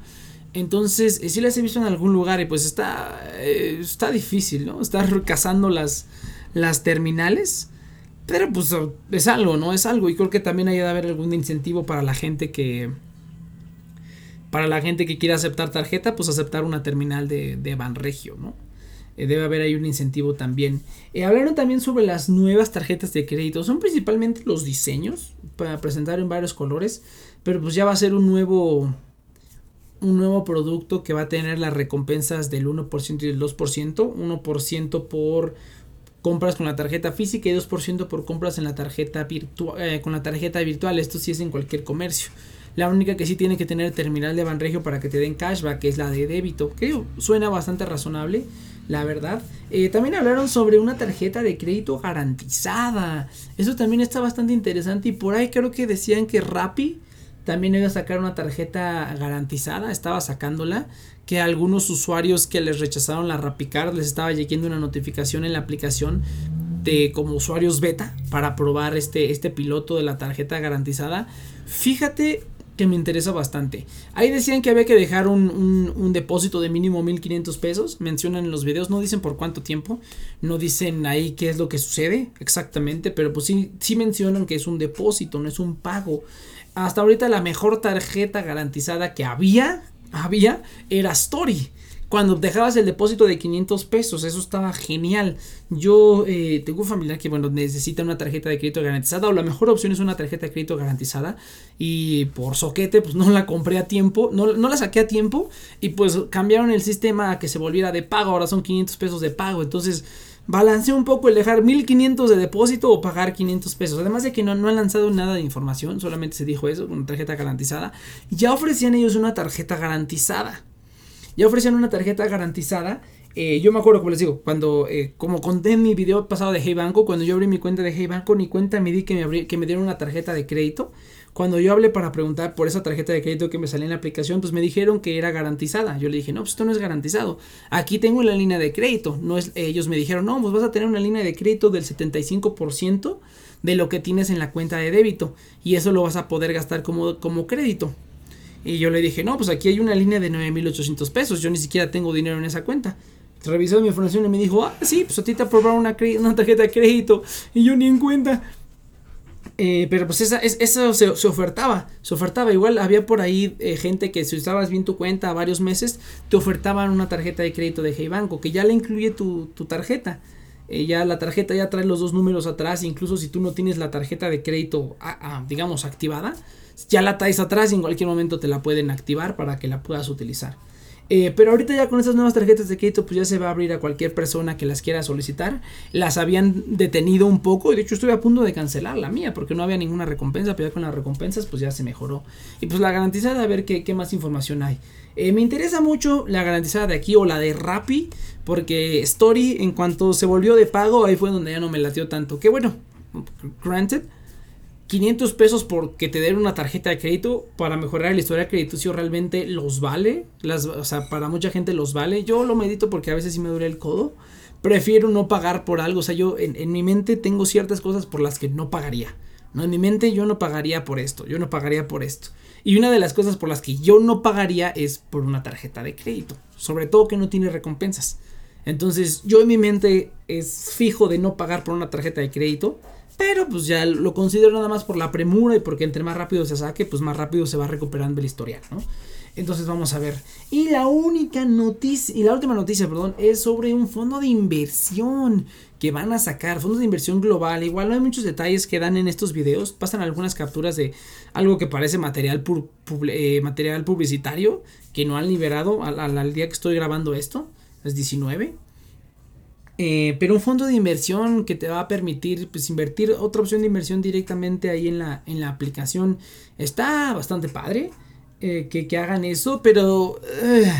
Speaker 1: Entonces, eh, sí las he visto en algún lugar y pues está, eh, está difícil, ¿no? Estar cazando las, las terminales. Pero pues es algo, ¿no? Es algo. Y creo que también hay de haber algún incentivo para la gente que... Para la gente que quiera aceptar tarjeta, pues aceptar una terminal de, de Banregio, ¿no? Eh, debe haber ahí un incentivo también. Eh, hablaron también sobre las nuevas tarjetas de crédito. Son principalmente los diseños para presentar en varios colores. Pero pues ya va a ser un nuevo. Un nuevo producto que va a tener las recompensas del 1% y del 2%. 1% por compras con la tarjeta física y 2% por compras en la tarjeta eh, con la tarjeta virtual. Esto sí es en cualquier comercio. La única que sí tiene que tener terminal de Banregio para que te den cashback es la de débito, que suena bastante razonable la verdad. Eh, también hablaron sobre una tarjeta de crédito garantizada. Eso también está bastante interesante y por ahí creo que decían que Rappi también iba a sacar una tarjeta garantizada, estaba sacándola, que a algunos usuarios que les rechazaron la RappiCard les estaba llegando una notificación en la aplicación de como usuarios beta para probar este, este piloto de la tarjeta garantizada. Fíjate que me interesa bastante. Ahí decían que había que dejar un, depósito de mínimo 1500 pesos. Mencionan en los videos, no dicen por cuánto tiempo, no dicen ahí qué es lo que sucede exactamente, pero pues sí, sí mencionan que es un depósito, no es un pago. Hasta ahorita la mejor tarjeta garantizada que había, había, era Story cuando dejabas el depósito de 500 pesos, eso estaba genial. Yo eh, tengo un familiar que, bueno, necesita una tarjeta de crédito garantizada o la mejor opción es una tarjeta de crédito garantizada y por soquete, pues no la compré a tiempo, no, no la saqué a tiempo y pues cambiaron el sistema a que se volviera de pago, ahora son 500 pesos de pago, entonces balancé un poco el dejar 1500 de depósito o pagar 500 pesos. Además de que no, no han lanzado nada de información, solamente se dijo eso, una tarjeta garantizada. Ya ofrecían ellos una tarjeta garantizada ya ofrecían una tarjeta garantizada. Eh, yo me acuerdo, como les digo, cuando, eh, como conté en mi video pasado de Hey Banco, cuando yo abrí mi cuenta de Hey Banco, ni cuenta me di que me, que me dieron una tarjeta de crédito. Cuando yo hablé para preguntar por esa tarjeta de crédito que me salía en la aplicación, pues me dijeron que era garantizada. Yo le dije, no, pues esto no es garantizado. Aquí tengo la línea de crédito. No es, ellos me dijeron, no, pues vas a tener una línea de crédito del 75% de lo que tienes en la cuenta de débito. Y eso lo vas a poder gastar como, como crédito. Y yo le dije, no, pues aquí hay una línea de 9.800 pesos, yo ni siquiera tengo dinero en esa cuenta. Revisó mi información y me dijo, ah, sí, pues a ti te aprobaron una, una tarjeta de crédito y yo ni en cuenta. Eh, pero pues esa, eso se, ofertaba, se ofertaba. Igual había por ahí eh, gente que si usabas bien tu cuenta varios meses, te ofertaban una tarjeta de crédito de Hey Banco, que ya le incluye tu, tarjeta. Eh, ya la tarjeta ya trae los dos números atrás, incluso si tú no tienes la tarjeta de crédito, digamos, activada, ya la traes atrás y en cualquier momento te la pueden activar para que la puedas utilizar. Eh, pero ahorita ya con estas nuevas tarjetas de crédito pues ya se va a abrir a cualquier persona que las quiera solicitar. Las habían detenido un poco y de hecho estuve a punto de cancelar la mía porque no había ninguna recompensa, pero ya con las recompensas pues ya se mejoró. Y pues la garantizada a ver qué, qué más información hay. Eh, me interesa mucho la garantizada de aquí o la de Rappi porque Story en cuanto se volvió de pago ahí fue donde ya no me latió tanto. Que bueno, granted 500 pesos por que te den una tarjeta de crédito para mejorar la historia de crediticio realmente los vale. Las, o sea, para mucha gente los vale. Yo lo medito porque a veces sí me duele el codo. Prefiero no pagar por algo. O sea, yo en, en mi mente tengo ciertas cosas por las que no pagaría. No, en mi mente yo no pagaría por esto. Yo no pagaría por esto. Y una de las cosas por las que yo no pagaría es por una tarjeta de crédito. Sobre todo que no tiene recompensas. Entonces yo en mi mente es fijo de no pagar por una tarjeta de crédito. Pero pues ya lo considero nada más por la premura y porque entre más rápido se saque, pues más rápido se va recuperando el historial, ¿no? Entonces vamos a ver. Y la única noticia, y la última noticia, perdón, es sobre un fondo de inversión que van a sacar, fondos de inversión global. Igual no hay muchos detalles que dan en estos videos. Pasan algunas capturas de algo que parece material, eh, material publicitario que no han liberado al, al día que estoy grabando esto. Es 19. Eh, pero un fondo de inversión que te va a permitir pues, invertir otra opción de inversión directamente ahí en la, en la aplicación está bastante padre eh, que, hagan eso, pero eh,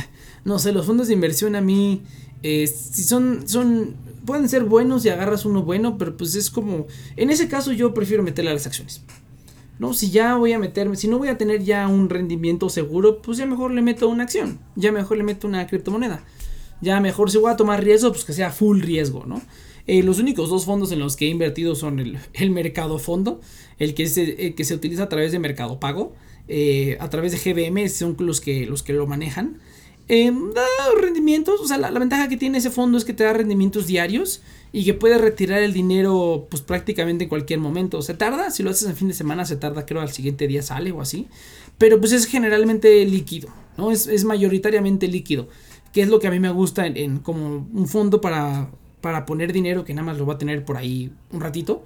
Speaker 1: no sé, los fondos de inversión a mí si son, son, pueden ser buenos y agarras uno bueno, pero pues es como, en ese caso yo prefiero meterle a las acciones. No, si ya voy a meterme, si no voy a tener ya un rendimiento seguro, pues ya mejor le meto una acción, ya mejor le meto una criptomoneda. Ya mejor si voy a tomar riesgo, pues que sea full riesgo, ¿no? Eh, los únicos dos fondos en los que he invertido son el, el mercado fondo, el que, se, que se utiliza a través de mercado pago, eh, a través de GBM son los que, los que lo manejan. Eh, da rendimientos, o sea, la, ventaja que tiene ese fondo es que te da rendimientos diarios y que puedes retirar el dinero pues prácticamente en cualquier momento. Se tarda, si lo haces en fin de semana se tarda, creo al siguiente día sale o así, pero pues es generalmente líquido, ¿no? Es, es mayoritariamente líquido, que es lo que a mí me gusta en como un fondo para para poner dinero que nada más lo va a tener por ahí un ratito.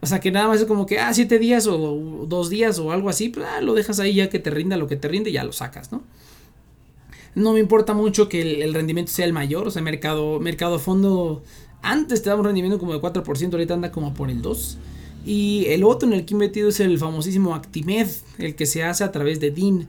Speaker 1: O sea, que nada más es como que, ah, siete días o dos días o algo así, pues ah, lo dejas ahí ya que te rinda lo que te rinde y ya lo sacas, ¿no? No me importa mucho que el, rendimiento sea el mayor, o sea, mercado, mercado fondo, antes te daba un rendimiento como de 4%, ahorita anda como por el 2%. Y el otro en el que he metido es el famosísimo Actimed, el que se hace a través de DIN.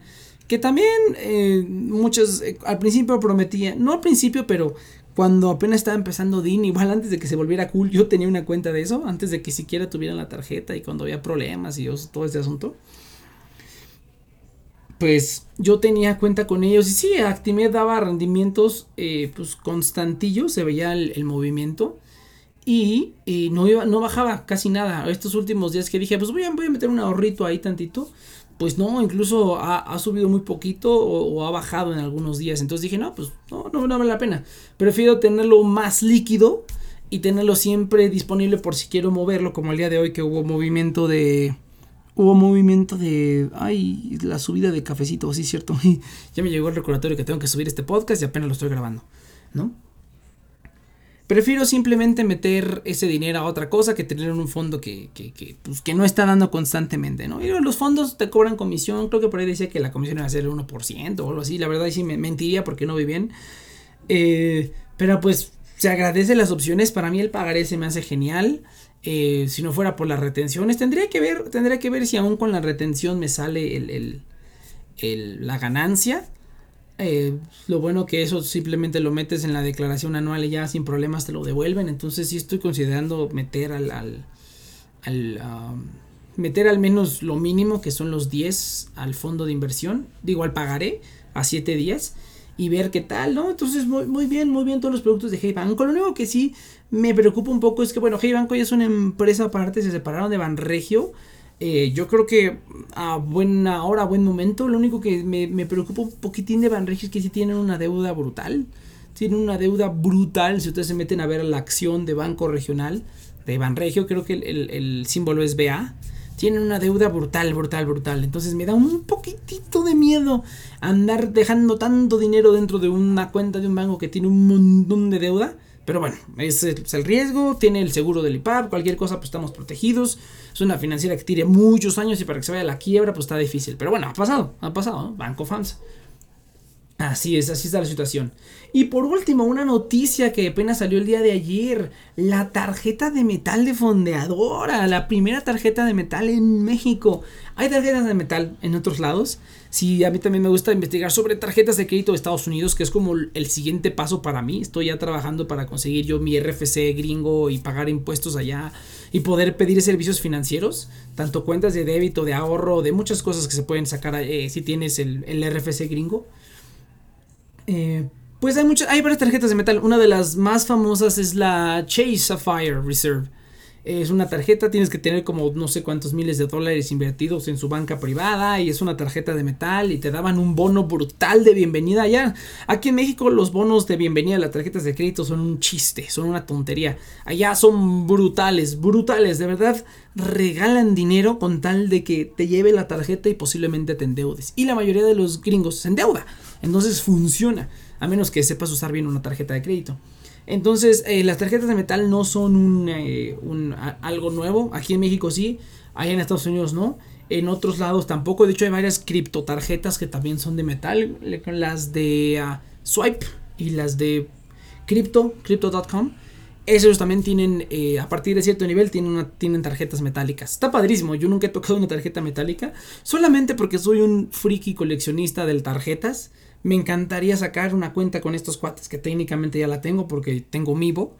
Speaker 1: Que también eh, muchos, eh, al principio prometía, no al principio, pero cuando apenas estaba empezando DIN, igual antes de que se volviera cool, yo tenía una cuenta de eso, antes de que siquiera tuvieran la tarjeta y cuando había problemas y todo ese asunto. Pues yo tenía cuenta con ellos y sí, Actimate daba rendimientos eh, pues constantillos, se veía el, movimiento y, no, iba, no bajaba casi nada. Estos últimos días que dije, pues voy a, voy a meter un ahorrito ahí tantito, pues no, incluso ha, subido muy poquito o, ha bajado en algunos días. Entonces dije, no, pues no, no, vale la pena. Prefiero tenerlo más líquido y tenerlo siempre disponible por si quiero moverlo, como el día de hoy que hubo movimiento de... Hubo movimiento de... Ay, la subida de cafecito, sí, cierto. ya me llegó el recordatorio que tengo que subir este podcast y apenas lo estoy grabando, ¿no? Prefiero simplemente meter ese dinero a otra cosa que tener en un fondo que, que, que, pues, que no está dando constantemente, ¿no? Y los fondos te cobran comisión, creo que por ahí decía que la comisión iba a ser el 1% o algo así, la verdad sí me mentiría porque no vi bien. Eh, pero pues se agradece las opciones, para mí el pagaré se me hace genial. Eh, si no fuera por las retenciones, tendría que ver, tendría que ver si aún con la retención me sale el, el, la ganancia. Eh, lo bueno que eso simplemente lo metes en la declaración anual y ya sin problemas te lo devuelven. Entonces sí estoy considerando meter al, al, um, meter al menos lo mínimo que son los 10 al fondo de inversión. Digo, al pagaré a 7 días y ver qué tal, ¿no? Entonces muy, muy bien, muy bien todos los productos de Hey Banco. Lo único que sí me preocupa un poco es que, bueno, Hey Banco ya es una empresa aparte, se separaron de Banregio. Eh, yo creo que a buena hora, a buen momento, lo único que me, preocupa un poquitín de Banregio es que si tienen una deuda brutal. Tienen una deuda brutal. Si ustedes se meten a ver la acción de Banco Regional de Banregio, creo que el, símbolo es BA. Tienen una deuda brutal, brutal, brutal. Entonces me da un poquitito de miedo andar dejando tanto dinero dentro de una cuenta de un banco que tiene un montón de deuda pero bueno, ese es el riesgo, tiene el seguro del IPAP, cualquier cosa pues estamos protegidos. Es una financiera que tiene muchos años y para que se vaya a la quiebra pues está difícil. Pero bueno, ha pasado, ha pasado, ¿no? Banco FAMSA. Así es, así está la situación. Y por último, una noticia que apenas salió el día de ayer. La tarjeta de metal de fondeadora. La primera tarjeta de metal en México. Hay tarjetas de metal en otros lados. Sí, a mí también me gusta investigar sobre tarjetas de crédito de Estados Unidos, que es como el siguiente paso para mí. Estoy ya trabajando para conseguir yo mi RFC gringo y pagar impuestos allá y poder pedir servicios financieros, tanto cuentas de débito, de ahorro, de muchas cosas que se pueden sacar eh, si tienes el, el RFC gringo. Eh, pues hay muchas, hay varias tarjetas de metal. Una de las más famosas es la Chase Sapphire Reserve. Es una tarjeta, tienes que tener como no sé cuántos miles de dólares invertidos en su banca privada y es una tarjeta de metal y te daban un bono brutal de bienvenida allá. Aquí en México los bonos de bienvenida a las tarjetas de crédito son un chiste, son una tontería. Allá son brutales, brutales, de verdad regalan dinero con tal de que te lleve la tarjeta y posiblemente te endeudes. Y la mayoría de los gringos se endeuda. Entonces funciona, a menos que sepas usar bien una tarjeta de crédito. Entonces, eh, las tarjetas de metal no son un, eh, algo nuevo. Aquí en México sí, ahí en Estados Unidos no. En otros lados tampoco. De hecho, hay varias criptotarjetas que también son de metal. Las de ah, Swipe y las de Crypto, Crypto.com. Esos también tienen, eh, a partir de cierto nivel, tienen, tienen tarjetas metálicas. Está padrísimo. Yo nunca he tocado una tarjeta metálica. Solamente porque soy un friki coleccionista de tarjetas. Me encantaría sacar una cuenta con estos cuates, que técnicamente ya la tengo porque tengo Mivo.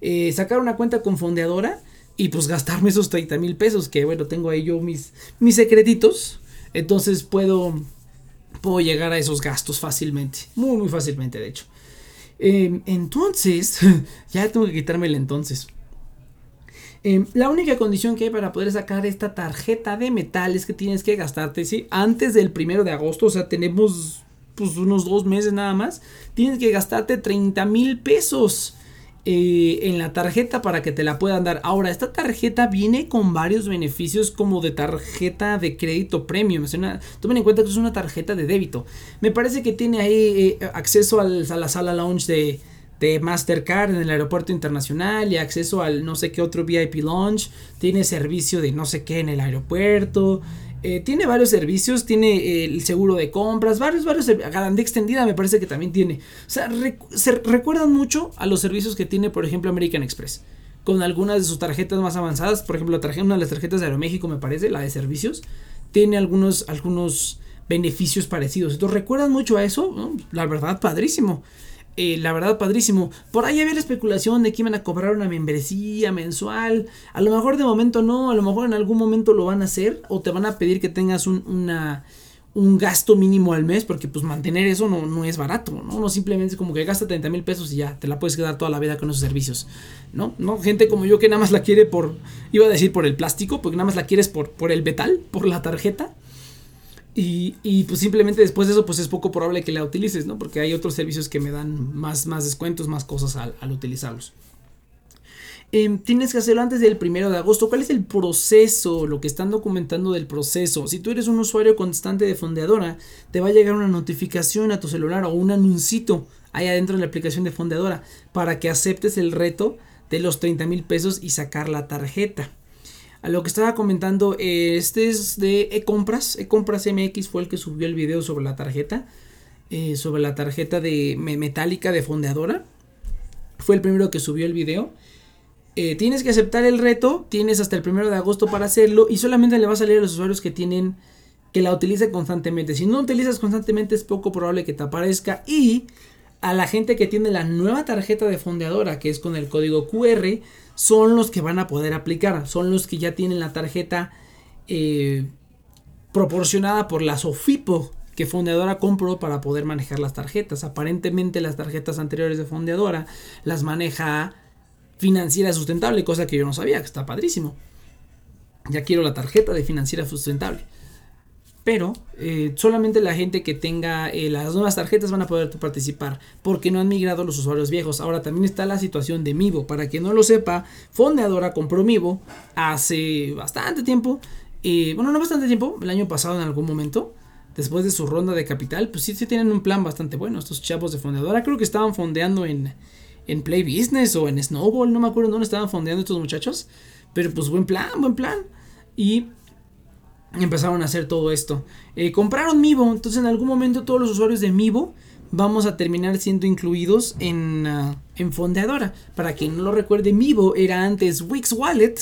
Speaker 1: Eh, sacar una cuenta con fondeadora y pues gastarme esos 30 mil pesos, que bueno, tengo ahí yo mis, mis secretitos, entonces puedo, puedo llegar a esos gastos fácilmente, muy, muy fácilmente de hecho. Em, entonces, ya tengo que quitarme el entonces. Em, la única condición que hay para poder sacar esta tarjeta de metal es que tienes que gastarte, ¿sí? Antes del primero de agosto, o sea, tenemos pues unos dos meses nada más, tienes que gastarte 30 mil pesos. Eh, en la tarjeta para que te la puedan dar. Ahora, esta tarjeta viene con varios beneficios como de tarjeta de crédito premium. tomen en cuenta que es una tarjeta de débito. Me parece que tiene ahí eh, acceso a la sala lounge de, de Mastercard en el aeropuerto internacional y acceso al no sé qué otro VIP lounge. Tiene servicio de no sé qué en el aeropuerto. Eh, tiene varios servicios, tiene eh, el seguro de compras, varios, varios, garantía extendida me parece que también tiene. O sea, se recuerdan mucho a los servicios que tiene, por ejemplo, American Express. Con algunas de sus tarjetas más avanzadas, por ejemplo, la una de las tarjetas de Aeroméxico me parece, la de servicios, tiene algunos, algunos beneficios parecidos. Entonces, ¿recuerdan mucho a eso? La verdad, padrísimo. Eh, la verdad, padrísimo. Por ahí había la especulación de que iban a cobrar una membresía mensual. A lo mejor de momento no, a lo mejor en algún momento lo van a hacer. O te van a pedir que tengas un, un gasto mínimo al mes. Porque pues mantener eso no, no es barato. ¿no? no simplemente es como que gasta 30 mil pesos y ya te la puedes quedar toda la vida con esos servicios. ¿no? ¿no? Gente como yo que nada más la quiere por. Iba a decir por el plástico. Porque nada más la quieres por, por el metal, por la tarjeta. Y, pues simplemente después de eso pues es poco probable que la utilices, ¿no? Porque hay otros servicios que me dan más, más descuentos, más cosas al, utilizarlos. Em, tienes que hacerlo antes del primero de agosto. ¿Cuál es el proceso? Lo que están documentando del proceso. Si tú eres un usuario constante de Fondeadora, te va a llegar una notificación a tu celular o un anuncito ahí adentro de la aplicación de Fondeadora para que aceptes el reto de los 30 mil pesos y sacar la tarjeta. A lo que estaba comentando, este es de e-compras. E-compras MX fue el que subió el video sobre la tarjeta. Eh, sobre la tarjeta de metálica de fondeadora. Fue el primero que subió el video. Eh, tienes que aceptar el reto. Tienes hasta el primero de agosto para hacerlo. Y solamente le va a salir a los usuarios que tienen. Que la utilicen constantemente. Si no utilizas constantemente es poco probable que te aparezca. Y a la gente que tiene la nueva tarjeta de fondeadora. Que es con el código QR son los que van a poder aplicar, son los que ya tienen la tarjeta eh, proporcionada por la Sofipo que Fondeadora compró para poder manejar las tarjetas. Aparentemente las tarjetas anteriores de Fondeadora las maneja financiera sustentable, cosa que yo no sabía, que está padrísimo. Ya quiero la tarjeta de financiera sustentable pero eh, solamente la gente que tenga eh, las nuevas tarjetas van a poder participar porque no han migrado los usuarios viejos. Ahora también está la situación de Mivo. Para quien no lo sepa, Fondeadora compró Mivo hace bastante tiempo. Eh, bueno, no bastante tiempo, el año pasado en algún momento. Después de su ronda de capital, pues sí, sí tienen un plan bastante bueno. Estos chavos de Fondeadora creo que estaban fondeando en, en Play Business o en Snowball. No me acuerdo dónde estaban fondeando estos muchachos. Pero pues buen plan, buen plan. Y empezaron a hacer todo esto. Eh, compraron Mivo, entonces en algún momento todos los usuarios de Mivo vamos a terminar siendo incluidos en, ah, en Fondeadora. Para quien no lo recuerde, Mivo era antes Wix Wallet.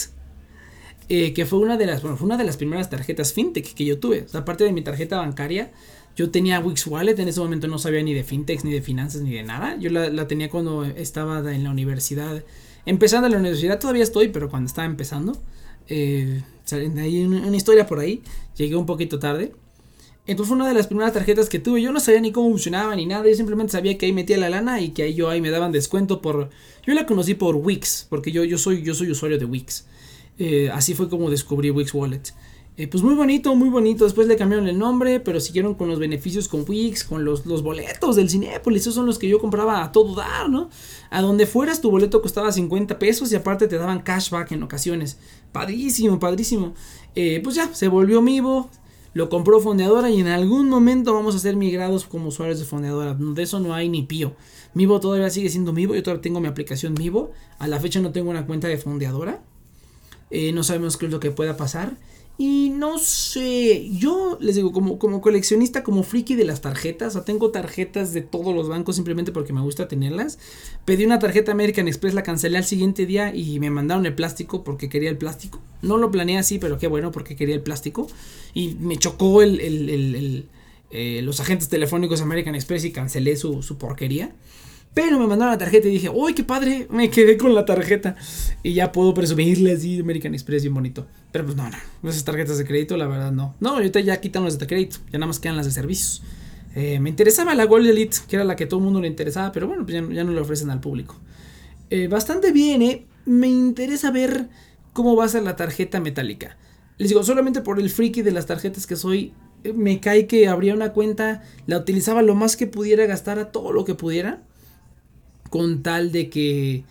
Speaker 1: Eh, que fue una de las fue una de las primeras tarjetas fintech que yo tuve. aparte de mi tarjeta bancaria, yo tenía Wix Wallet. En ese momento no sabía ni de fintechs, ni de finanzas, ni de nada. Yo la, la tenía cuando estaba en la universidad. Empezando la universidad, todavía estoy, pero cuando estaba empezando. Eh, hay una, historia por ahí. Llegué un poquito tarde. Entonces fue una de las primeras tarjetas que tuve. Yo no sabía ni cómo funcionaba ni nada. Yo simplemente sabía que ahí metía la lana y que ahí yo ahí me daban descuento por. Yo la conocí por Wix. Porque yo, yo soy, yo soy usuario de Wix. Eh, así fue como descubrí Wix Wallet. Eh, pues muy bonito, muy bonito. Después le cambiaron el nombre, pero siguieron con los beneficios con Wix, con los, los boletos del Cinépolis. Esos son los que yo compraba a todo dar, ¿no? A donde fueras, tu boleto costaba 50 pesos y aparte te daban cashback en ocasiones. Padrísimo, padrísimo. Eh, pues ya, se volvió Mivo. Lo compró Fondeadora y en algún momento vamos a ser migrados como usuarios de Fondeadora. De eso no hay ni pío. Mivo todavía sigue siendo Mivo. Yo todavía tengo mi aplicación Mivo. A la fecha no tengo una cuenta de Fondeadora. Eh, no sabemos qué es lo que pueda pasar. Y no sé, yo les digo, como, como coleccionista, como friki de las tarjetas, o sea, tengo tarjetas de todos los bancos simplemente porque me gusta tenerlas. Pedí una tarjeta American Express, la cancelé al siguiente día y me mandaron el plástico porque quería el plástico. No lo planeé así, pero qué bueno porque quería el plástico. Y me chocó el, el, el, eh, los agentes telefónicos American Express y cancelé su, su porquería. Pero me mandaron la tarjeta y dije, ¡uy, qué padre! Me quedé con la tarjeta. Y ya puedo presumirle así American Express bien bonito. Pero pues no, no. Esas tarjetas de crédito, la verdad, no. No, ahorita ya quitan las de crédito. Ya nada más quedan las de servicios. Eh, me interesaba la Gold Elite, que era la que todo el mundo le interesaba. Pero bueno, pues ya, no le ofrecen al público. Eh, bastante bien, ¿eh? Me interesa ver cómo va a ser la tarjeta metálica. Les digo, solamente por el friki de las tarjetas que soy, eh, me cae que abría una cuenta, la utilizaba lo más que pudiera, gastar a todo lo que pudiera con tal de que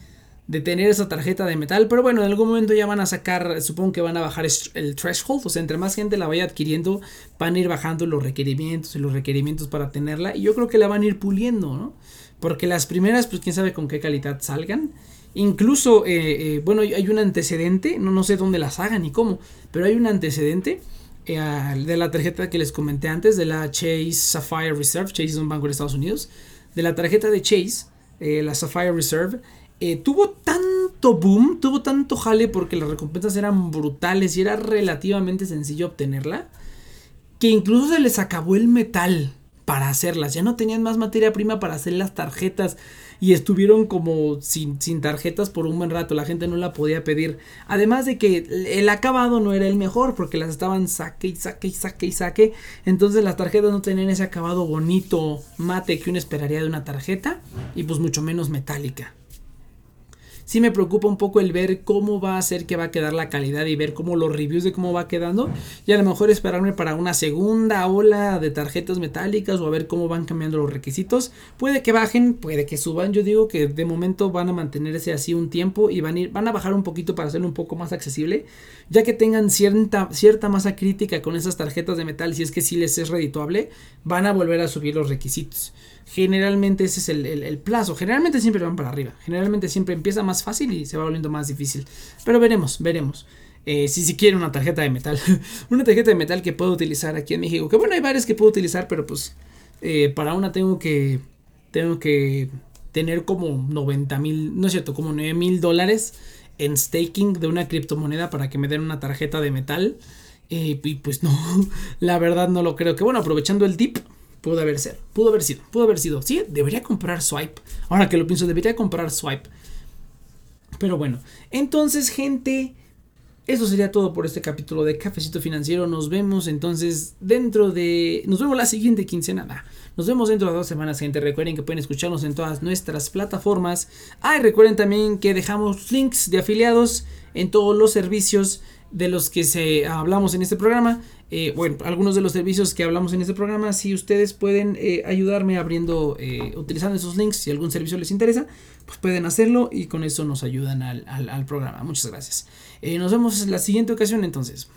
Speaker 1: de tener esa tarjeta de metal, pero bueno, en algún momento ya van a sacar, supongo que van a bajar el threshold, o sea, entre más gente la vaya adquiriendo, van a ir bajando los requerimientos y los requerimientos para tenerla, y yo creo que la van a ir puliendo, ¿no? Porque las primeras, pues quién sabe con qué calidad salgan. Incluso, eh, eh, bueno, hay un antecedente, no, no sé dónde las hagan ni cómo, pero hay un antecedente eh, de la tarjeta que les comenté antes, de la Chase Sapphire Reserve, Chase es un banco de Estados Unidos, de la tarjeta de Chase, eh, la Sapphire Reserve, eh, tuvo tanto boom, tuvo tanto jale porque las recompensas eran brutales y era relativamente sencillo obtenerla, que incluso se les acabó el metal para hacerlas. Ya no tenían más materia prima para hacer las tarjetas y estuvieron como sin, sin, tarjetas por un buen rato, la gente no la podía pedir. Además de que el acabado no era el mejor porque las estaban saque y saque y saque y saque, entonces las tarjetas no tenían ese acabado bonito mate que uno esperaría de una tarjeta y pues mucho menos metálica sí me preocupa un poco el ver cómo va a ser que va a quedar la calidad y ver cómo los reviews de cómo va quedando. Y a lo mejor esperarme para una segunda ola de tarjetas metálicas o a ver cómo van cambiando los requisitos. Puede que bajen, puede que suban. Yo digo que de momento van a mantenerse así un tiempo y van a, ir, van a bajar un poquito para hacerlo un poco más accesible. Ya que tengan cierta, cierta masa crítica con esas tarjetas de metal, si es que sí les es redituable, van a volver a subir los requisitos. Generalmente ese es el, plazo. Generalmente siempre van para arriba. Generalmente siempre empieza más fácil y se va volviendo más difícil. Pero veremos, veremos. Eh, si si quiere una tarjeta de metal. una tarjeta de metal que puedo utilizar aquí en México. Que bueno, hay varias que puedo utilizar, pero pues eh, para una tengo que, tengo que tener como 90 mil, no es cierto, como 9 mil dólares en staking de una criptomoneda para que me den una tarjeta de metal. Eh, y pues no, la verdad no lo creo. Que bueno, aprovechando el tip, Pudo haber sido, pudo haber sido, pudo haber sido. Sí, debería comprar Swipe. Ahora que lo pienso, debería comprar Swipe. Pero bueno, entonces gente, eso sería todo por este capítulo de Cafecito Financiero. Nos vemos entonces dentro de... Nos vemos la siguiente quincena. Nos vemos dentro de dos semanas, gente. Recuerden que pueden escucharnos en todas nuestras plataformas. Ah, y recuerden también que dejamos links de afiliados en todos los servicios de los que se hablamos en este programa. Eh, bueno, algunos de los servicios que hablamos en este programa, si ustedes pueden eh, ayudarme abriendo, eh, utilizando esos links, si algún servicio les interesa, pues pueden hacerlo y con eso nos ayudan al, al programa. Muchas gracias. nos vemos en la siguiente ocasión entonces.